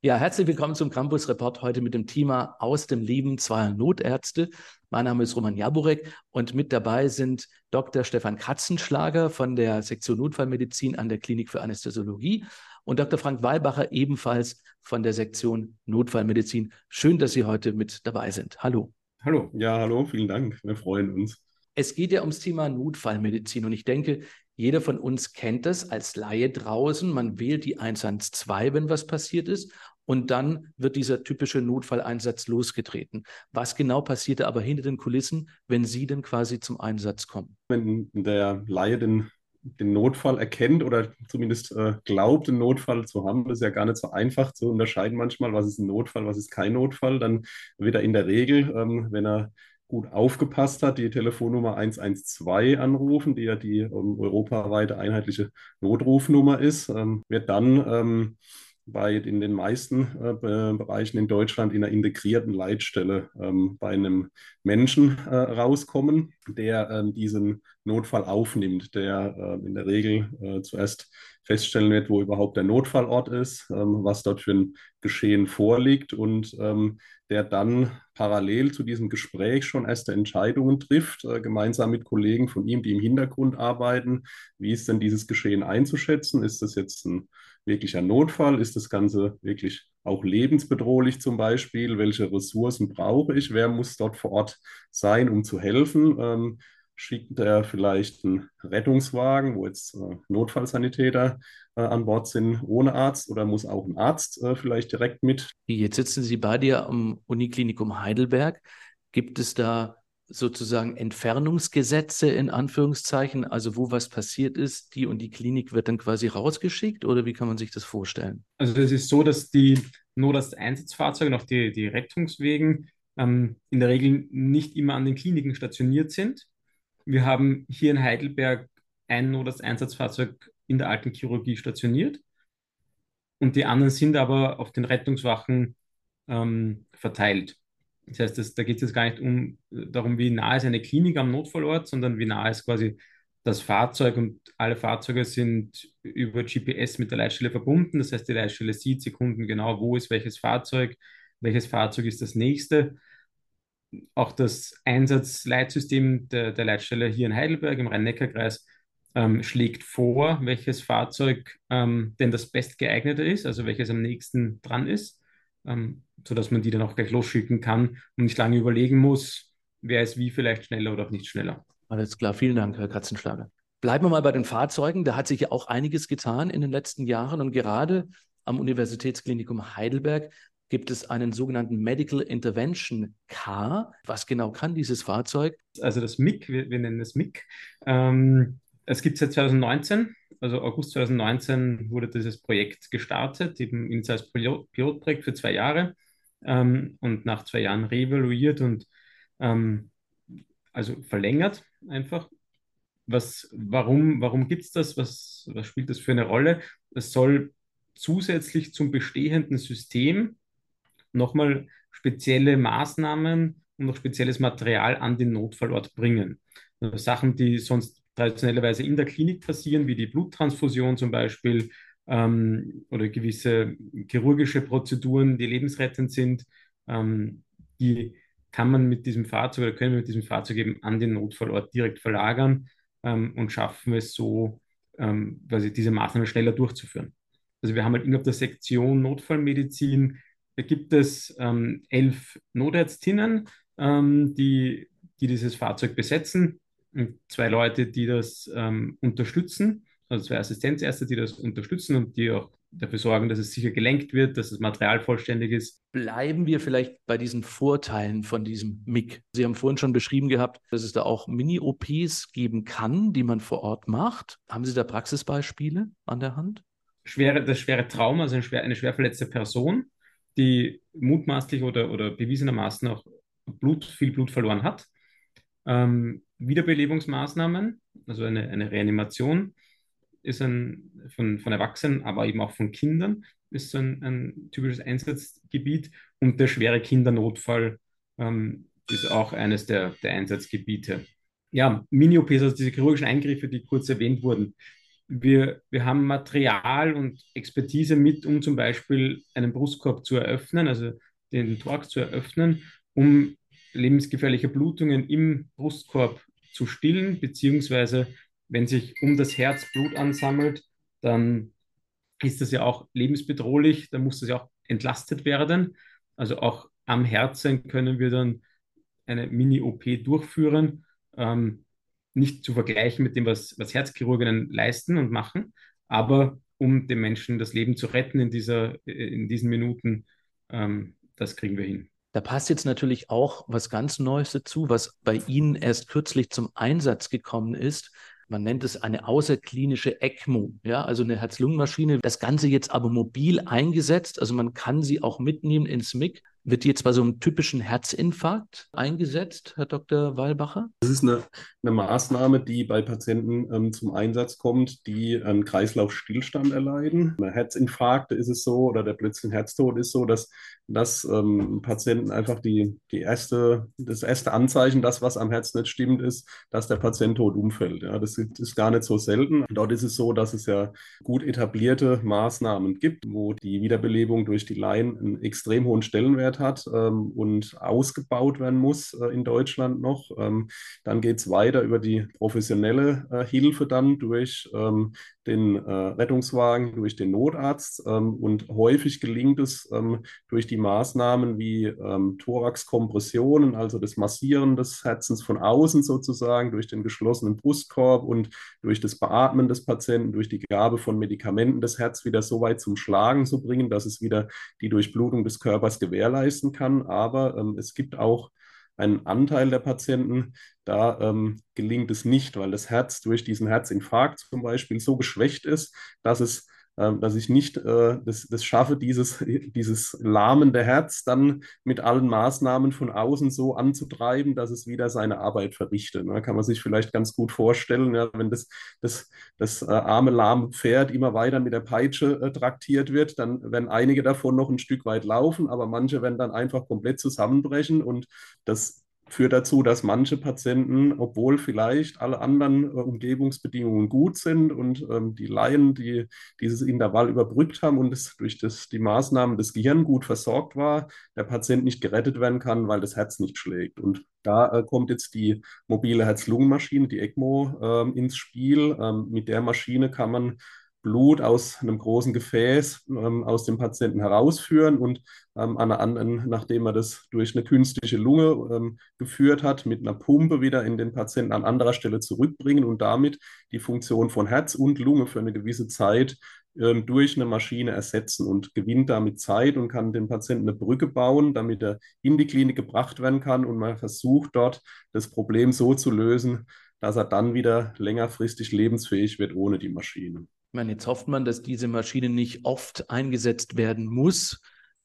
Ja, herzlich willkommen zum Campus Report heute mit dem Thema aus dem Leben zweier Notärzte. Mein Name ist Roman Jaburek und mit dabei sind Dr. Stefan Katzenschlager von der Sektion Notfallmedizin an der Klinik für Anästhesiologie und Dr. Frank Weilbacher ebenfalls von der Sektion Notfallmedizin. Schön, dass Sie heute mit dabei sind. Hallo. Hallo, ja, hallo, vielen Dank. Wir freuen uns. Es geht ja ums Thema Notfallmedizin und ich denke, jeder von uns kennt das als Laie draußen. Man wählt die 112, wenn was passiert ist. Und dann wird dieser typische Notfalleinsatz losgetreten. Was genau passierte aber hinter den Kulissen, wenn Sie denn quasi zum Einsatz kommen? Wenn der Laie den, den Notfall erkennt oder zumindest äh, glaubt, einen Notfall zu haben, ist ja gar nicht so einfach zu unterscheiden manchmal, was ist ein Notfall, was ist kein Notfall. Dann wird er in der Regel, ähm, wenn er gut aufgepasst hat, die Telefonnummer 112 anrufen, die ja die ähm, europaweite einheitliche Notrufnummer ist, ähm, wird dann ähm, bei in den meisten äh, Bereichen in Deutschland in einer integrierten Leitstelle ähm, bei einem Menschen äh, rauskommen, der äh, diesen Notfall aufnimmt, der äh, in der Regel äh, zuerst feststellen wird, wo überhaupt der Notfallort ist, ähm, was dort für ein Geschehen vorliegt und ähm, der dann parallel zu diesem Gespräch schon erste Entscheidungen trifft, äh, gemeinsam mit Kollegen von ihm, die im Hintergrund arbeiten. Wie ist denn dieses Geschehen einzuschätzen? Ist das jetzt ein wirklicher Notfall? Ist das Ganze wirklich auch lebensbedrohlich zum Beispiel? Welche Ressourcen brauche ich? Wer muss dort vor Ort sein, um zu helfen? Schickt er vielleicht einen Rettungswagen, wo jetzt äh, Notfallsanitäter äh, an Bord sind, ohne Arzt oder muss auch ein Arzt äh, vielleicht direkt mit? Jetzt sitzen Sie bei dir am Uniklinikum Heidelberg. Gibt es da sozusagen Entfernungsgesetze in Anführungszeichen, also wo was passiert ist, die und die Klinik wird dann quasi rausgeschickt oder wie kann man sich das vorstellen? Also es ist so, dass die Notarzt-Einsatzfahrzeuge, noch die, die Rettungswegen, ähm, in der Regel nicht immer an den Kliniken stationiert sind. Wir haben hier in Heidelberg ein Notarzt-Einsatzfahrzeug in der alten Chirurgie stationiert und die anderen sind aber auf den Rettungswachen ähm, verteilt. Das heißt, das, da geht es jetzt gar nicht um darum, wie nah ist eine Klinik am Notfallort, sondern wie nah ist quasi das Fahrzeug und alle Fahrzeuge sind über GPS mit der Leitstelle verbunden. Das heißt, die Leitstelle sieht Sekunden genau, wo ist welches Fahrzeug, welches Fahrzeug ist das nächste. Auch das Einsatzleitsystem der, der Leitstelle hier in Heidelberg im Rhein-Neckar-Kreis ähm, schlägt vor, welches Fahrzeug ähm, denn das bestgeeignete ist, also welches am nächsten dran ist ähm, sodass man die dann auch gleich losschicken kann und nicht lange überlegen muss, wer ist wie vielleicht schneller oder auch nicht schneller. Alles klar, vielen Dank, Herr Katzenschlager. Bleiben wir mal bei den Fahrzeugen. Da hat sich ja auch einiges getan in den letzten Jahren und gerade am Universitätsklinikum Heidelberg gibt es einen sogenannten Medical Intervention Car. Was genau kann dieses Fahrzeug? Also das MIG, wir, wir nennen es MIG. Ähm, es gibt seit 2019 also August 2019 wurde dieses Projekt gestartet, eben als Pilotprojekt für zwei Jahre ähm, und nach zwei Jahren reevaluiert und ähm, also verlängert einfach. Was, warum warum gibt es das? Was, was spielt das für eine Rolle? Es soll zusätzlich zum bestehenden System nochmal spezielle Maßnahmen und noch spezielles Material an den Notfallort bringen. Also Sachen, die sonst traditionellerweise in der Klinik passieren, wie die Bluttransfusion zum Beispiel ähm, oder gewisse chirurgische Prozeduren, die lebensrettend sind, ähm, die kann man mit diesem Fahrzeug oder können wir mit diesem Fahrzeug eben an den Notfallort direkt verlagern ähm, und schaffen es so, ähm, quasi diese Maßnahmen schneller durchzuführen. Also wir haben halt innerhalb der Sektion Notfallmedizin, da gibt es ähm, elf Notärztinnen, ähm, die, die dieses Fahrzeug besetzen zwei Leute, die das ähm, unterstützen, also zwei Assistenzärzte, die das unterstützen und die auch dafür sorgen, dass es sicher gelenkt wird, dass das Material vollständig ist. Bleiben wir vielleicht bei diesen Vorteilen von diesem MIG. Sie haben vorhin schon beschrieben gehabt, dass es da auch Mini-OPs geben kann, die man vor Ort macht. Haben Sie da Praxisbeispiele an der Hand? Schwere, das schwere Trauma, also eine schwer, eine schwer verletzte Person, die mutmaßlich oder, oder bewiesenermaßen auch Blut, viel Blut verloren hat, ähm, Wiederbelebungsmaßnahmen, also eine, eine Reanimation, ist ein, von, von Erwachsenen, aber eben auch von Kindern, ist so ein, ein typisches Einsatzgebiet. Und der schwere Kindernotfall ähm, ist auch eines der, der Einsatzgebiete. Ja, Mini-OPs, also diese chirurgischen Eingriffe, die kurz erwähnt wurden, wir, wir haben Material und Expertise mit, um zum Beispiel einen Brustkorb zu eröffnen, also den Thorax zu eröffnen, um lebensgefährliche Blutungen im Brustkorb zu stillen, beziehungsweise wenn sich um das Herz Blut ansammelt, dann ist das ja auch lebensbedrohlich, dann muss das ja auch entlastet werden. Also auch am Herzen können wir dann eine Mini-OP durchführen. Ähm, nicht zu vergleichen mit dem, was, was Herzchirurginnen leisten und machen, aber um den Menschen das Leben zu retten in, dieser, in diesen Minuten, ähm, das kriegen wir hin. Da passt jetzt natürlich auch was ganz Neues dazu, was bei Ihnen erst kürzlich zum Einsatz gekommen ist. Man nennt es eine außerklinische ECMO, ja, also eine Herz-Lungen-Maschine. Das Ganze jetzt aber mobil eingesetzt, also man kann sie auch mitnehmen ins MIG. Wird die jetzt bei so einem typischen Herzinfarkt eingesetzt, Herr Dr. Weilbacher? Das ist eine, eine Maßnahme, die bei Patienten ähm, zum Einsatz kommt, die einen Kreislaufstillstand erleiden. Bei Herzinfarkte ist es so oder der plötzliche Herztod ist so, dass, dass ähm, Patienten einfach die, die erste, das erste Anzeichen, das, was am Herz nicht stimmt, ist, dass der Patient tot umfällt. Ja, das ist gar nicht so selten. Dort ist es so, dass es ja gut etablierte Maßnahmen gibt, wo die Wiederbelebung durch die Laien einen extrem hohen Stellenwert hat ähm, und ausgebaut werden muss äh, in Deutschland noch. Ähm, dann geht es weiter über die professionelle äh, Hilfe dann durch ähm, den äh, Rettungswagen, durch den Notarzt ähm, und häufig gelingt es ähm, durch die Maßnahmen wie ähm, Thoraxkompressionen, also das Massieren des Herzens von außen sozusagen, durch den geschlossenen Brustkorb und durch das Beatmen des Patienten, durch die Gabe von Medikamenten das Herz wieder so weit zum Schlagen zu bringen, dass es wieder die Durchblutung des Körpers gewährleisten kann. Aber ähm, es gibt auch einen Anteil der Patienten, da ähm, gelingt es nicht, weil das Herz durch diesen Herzinfarkt zum Beispiel so geschwächt ist, dass es dass ich nicht äh, das, das schaffe, dieses, dieses lahmende Herz dann mit allen Maßnahmen von außen so anzutreiben, dass es wieder seine Arbeit verrichtet. Da kann man sich vielleicht ganz gut vorstellen, ja, wenn das, das, das äh, arme, lahme Pferd immer weiter mit der Peitsche äh, traktiert wird, dann werden einige davon noch ein Stück weit laufen, aber manche werden dann einfach komplett zusammenbrechen und das führt dazu, dass manche Patienten, obwohl vielleicht alle anderen äh, Umgebungsbedingungen gut sind und ähm, die Laien, die dieses Intervall überbrückt haben und es durch das, die Maßnahmen des Gehirns gut versorgt war, der Patient nicht gerettet werden kann, weil das Herz nicht schlägt. Und da äh, kommt jetzt die mobile Herz-Lungen-Maschine, die ECMO, äh, ins Spiel. Ähm, mit der Maschine kann man Blut aus einem großen Gefäß ähm, aus dem Patienten herausführen und ähm, an anderen, nachdem er das durch eine künstliche Lunge ähm, geführt hat, mit einer Pumpe wieder in den Patienten an anderer Stelle zurückbringen und damit die Funktion von Herz und Lunge für eine gewisse Zeit ähm, durch eine Maschine ersetzen und gewinnt damit Zeit und kann dem Patienten eine Brücke bauen, damit er in die Klinik gebracht werden kann und man versucht dort das Problem so zu lösen, dass er dann wieder längerfristig lebensfähig wird ohne die Maschine. Ich meine, jetzt hofft man, dass diese Maschine nicht oft eingesetzt werden muss.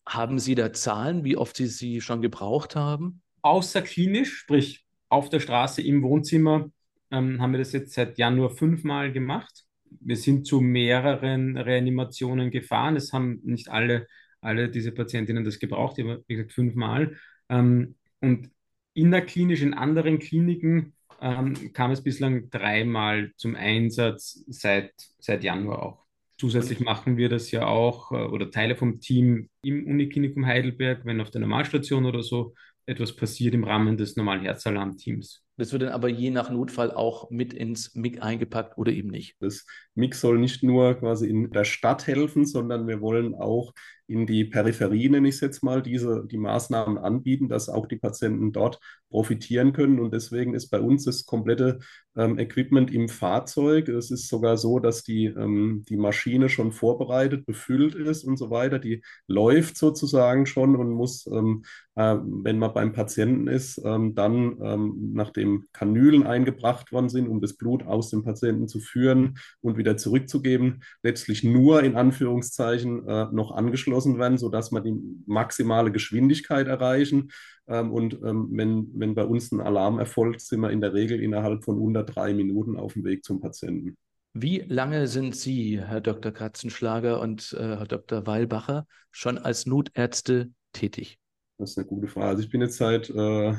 Haben Sie da Zahlen, wie oft Sie sie schon gebraucht haben? Außerklinisch, sprich auf der Straße im Wohnzimmer, ähm, haben wir das jetzt seit Januar fünfmal gemacht. Wir sind zu mehreren Reanimationen gefahren. Es haben nicht alle, alle diese Patientinnen das gebraucht, aber wie gesagt fünfmal. Ähm, und innerklinisch in anderen Kliniken ähm, kam es bislang dreimal zum Einsatz seit, seit Januar auch. Zusätzlich machen wir das ja auch äh, oder Teile vom Team im Uniklinikum Heidelberg, wenn auf der Normalstation oder so etwas passiert im Rahmen des normalen Herzalarmteams. Das wird dann aber je nach Notfall auch mit ins MIG eingepackt oder eben nicht. Das MIG soll nicht nur quasi in der Stadt helfen, sondern wir wollen auch in die Peripherie, nenne ich es jetzt mal, diese, die Maßnahmen anbieten, dass auch die Patienten dort profitieren können. Und deswegen ist bei uns das komplette ähm, Equipment im Fahrzeug. Es ist sogar so, dass die, ähm, die Maschine schon vorbereitet, befüllt ist und so weiter. Die läuft sozusagen schon und muss, ähm, äh, wenn man beim Patienten ist, ähm, dann, ähm, nachdem Kanülen eingebracht worden sind, um das Blut aus dem Patienten zu führen und wieder zurückzugeben, letztlich nur in Anführungszeichen äh, noch angeschlossen werden, sodass wir die maximale Geschwindigkeit erreichen. Ähm, und ähm, wenn, wenn bei uns ein Alarm erfolgt, sind wir in der Regel innerhalb von unter drei Minuten auf dem Weg zum Patienten. Wie lange sind Sie, Herr Dr. Katzenschlager und äh, Herr Dr. Weilbacher, schon als Notärzte tätig? Das ist eine gute Frage. Also ich bin jetzt seit äh,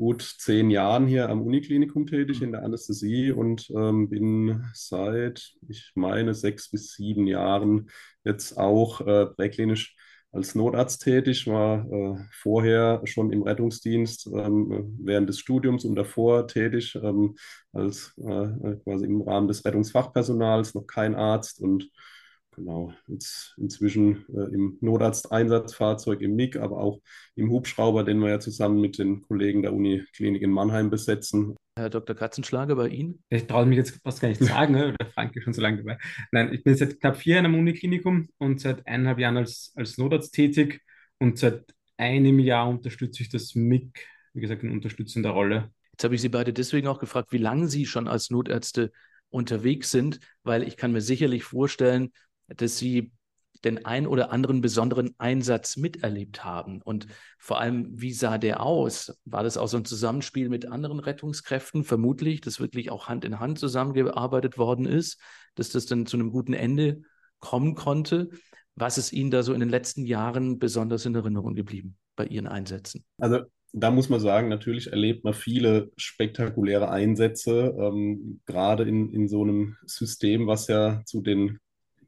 gut zehn Jahren hier am Uniklinikum tätig in der Anästhesie und ähm, bin seit, ich meine, sechs bis sieben Jahren jetzt auch äh, präklinisch als Notarzt tätig, war äh, vorher schon im Rettungsdienst ähm, während des Studiums und davor tätig ähm, als äh, quasi im Rahmen des Rettungsfachpersonals, noch kein Arzt und Genau, jetzt inzwischen äh, im Notarzteinsatzfahrzeug im MIG, aber auch im Hubschrauber, den wir ja zusammen mit den Kollegen der Uniklinik in Mannheim besetzen. Herr Dr. Katzenschlager, bei Ihnen? Ich traue mich jetzt fast gar nicht sagen, ne? der Frank ist schon so lange dabei. Nein, ich bin seit knapp vier Jahren am Uniklinikum und seit eineinhalb Jahren als, als Notarzt tätig und seit einem Jahr unterstütze ich das MIG, wie gesagt, in unterstützender Rolle. Jetzt habe ich Sie beide deswegen auch gefragt, wie lange Sie schon als Notärzte unterwegs sind, weil ich kann mir sicherlich vorstellen, dass Sie den ein oder anderen besonderen Einsatz miterlebt haben? Und vor allem, wie sah der aus? War das auch so ein Zusammenspiel mit anderen Rettungskräften? Vermutlich, dass wirklich auch Hand in Hand zusammengearbeitet worden ist, dass das dann zu einem guten Ende kommen konnte. Was ist Ihnen da so in den letzten Jahren besonders in Erinnerung geblieben bei Ihren Einsätzen? Also da muss man sagen, natürlich erlebt man viele spektakuläre Einsätze, ähm, gerade in, in so einem System, was ja zu den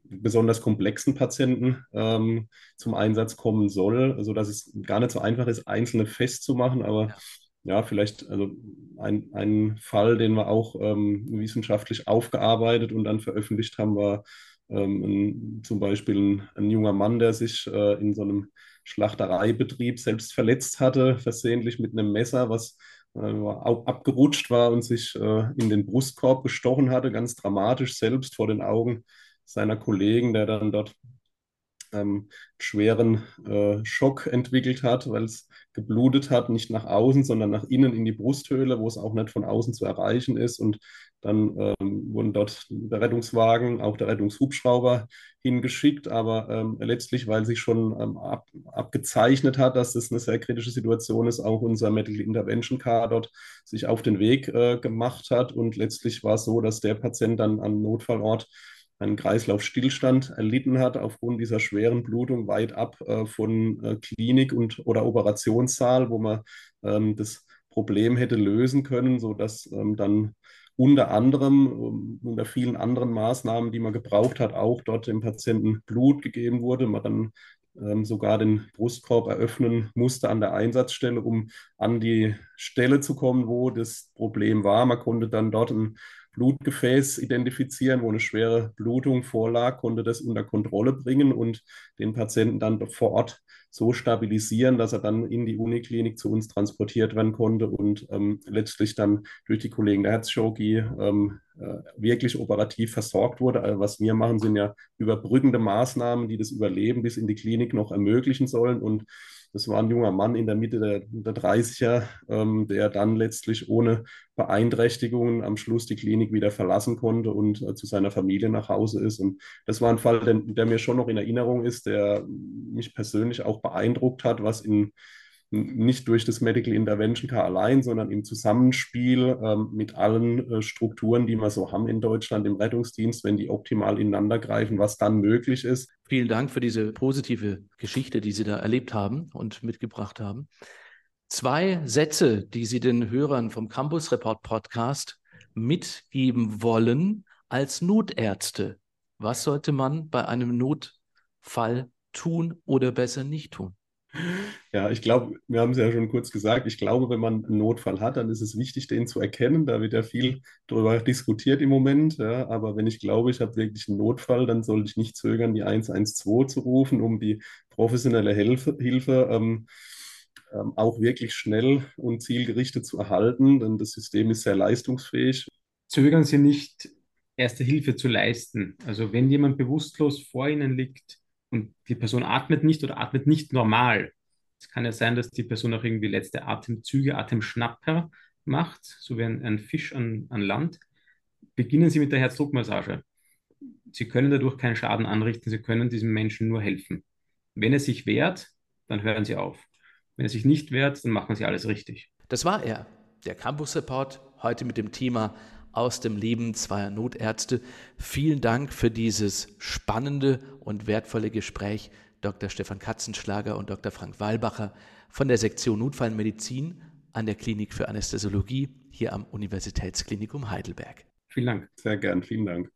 besonders komplexen Patienten ähm, zum Einsatz kommen soll, sodass es gar nicht so einfach ist, einzelne festzumachen. Aber ja, ja vielleicht also ein, ein Fall, den wir auch ähm, wissenschaftlich aufgearbeitet und dann veröffentlicht haben, war ähm, ein, zum Beispiel ein, ein, junger Mann, der sich äh, in so einem Schlachtereibetrieb selbst verletzt hatte, versehentlich mit einem Messer, was äh, abgerutscht war und sich äh, in den Brustkorb gestochen hatte, ganz dramatisch selbst vor den Augen seiner Kollegen, der dann dort ähm, schweren äh, Schock entwickelt hat, weil es geblutet hat, nicht nach außen, sondern nach innen in die Brusthöhle, wo es auch nicht von außen zu erreichen ist. Und dann ähm, wurden dort der Rettungswagen, auch der Rettungshubschrauber hingeschickt. Aber ähm, letztlich, weil sich schon ähm, ab, abgezeichnet hat, dass das eine sehr kritische Situation ist, auch unser Medical Intervention Car dort sich auf den Weg äh, gemacht hat. Und letztlich war es so, dass der Patient dann am Notfallort einen Kreislaufstillstand erlitten hat aufgrund dieser schweren Blutung weit ab äh, von äh, Klinik und oder Operationssaal, wo man ähm, das Problem hätte lösen können, sodass ähm, dann unter anderem, um, unter vielen anderen Maßnahmen, die man gebraucht hat, auch dort dem Patienten Blut gegeben wurde, man dann ähm, sogar den Brustkorb eröffnen musste an der Einsatzstelle, um an die Stelle zu kommen, wo das Problem war. Man konnte dann dort ein Blutgefäß identifizieren, wo eine schwere Blutung vorlag, konnte das unter Kontrolle bringen und den Patienten dann vor Ort so stabilisieren, dass er dann in die Uniklinik zu uns transportiert werden konnte und ähm, letztlich dann durch die Kollegen der Herzchirurgie ähm, äh, wirklich operativ versorgt wurde. Also was wir machen, sind ja überbrückende Maßnahmen, die das Überleben bis in die Klinik noch ermöglichen sollen und das war ein junger Mann in der Mitte der, der 30er, ähm, der dann letztlich ohne Beeinträchtigungen am Schluss die Klinik wieder verlassen konnte und äh, zu seiner Familie nach Hause ist. Und das war ein Fall, der, der mir schon noch in Erinnerung ist, der mich persönlich auch beeindruckt hat, was in nicht durch das Medical Intervention Car allein, sondern im Zusammenspiel ähm, mit allen äh, Strukturen, die wir so haben in Deutschland im Rettungsdienst, wenn die optimal ineinander greifen, was dann möglich ist. Vielen Dank für diese positive Geschichte, die Sie da erlebt haben und mitgebracht haben. Zwei Sätze, die Sie den Hörern vom Campus Report Podcast mitgeben wollen als Notärzte. Was sollte man bei einem Notfall tun oder besser nicht tun? Ja, ich glaube, wir haben es ja schon kurz gesagt, ich glaube, wenn man einen Notfall hat, dann ist es wichtig, den zu erkennen. Da wird ja viel darüber diskutiert im Moment. Ja. Aber wenn ich glaube, ich habe wirklich einen Notfall, dann sollte ich nicht zögern, die 112 zu rufen, um die professionelle Hilfe, Hilfe ähm, ähm, auch wirklich schnell und zielgerichtet zu erhalten, denn das System ist sehr leistungsfähig. Zögern Sie nicht, erste Hilfe zu leisten. Also wenn jemand bewusstlos vor Ihnen liegt, und die Person atmet nicht oder atmet nicht normal. Es kann ja sein, dass die Person auch irgendwie letzte Atemzüge, Atemschnapper macht, so wie ein, ein Fisch an, an Land. Beginnen Sie mit der Herzdruckmassage. Sie können dadurch keinen Schaden anrichten, Sie können diesem Menschen nur helfen. Wenn er sich wehrt, dann hören Sie auf. Wenn er sich nicht wehrt, dann machen Sie alles richtig. Das war er, der Campus Report, heute mit dem Thema aus dem Leben zweier Notärzte. Vielen Dank für dieses spannende und wertvolle Gespräch, Dr. Stefan Katzenschlager und Dr. Frank Weilbacher von der Sektion Notfallmedizin an der Klinik für Anästhesiologie hier am Universitätsklinikum Heidelberg. Vielen Dank. Sehr gern. Vielen Dank.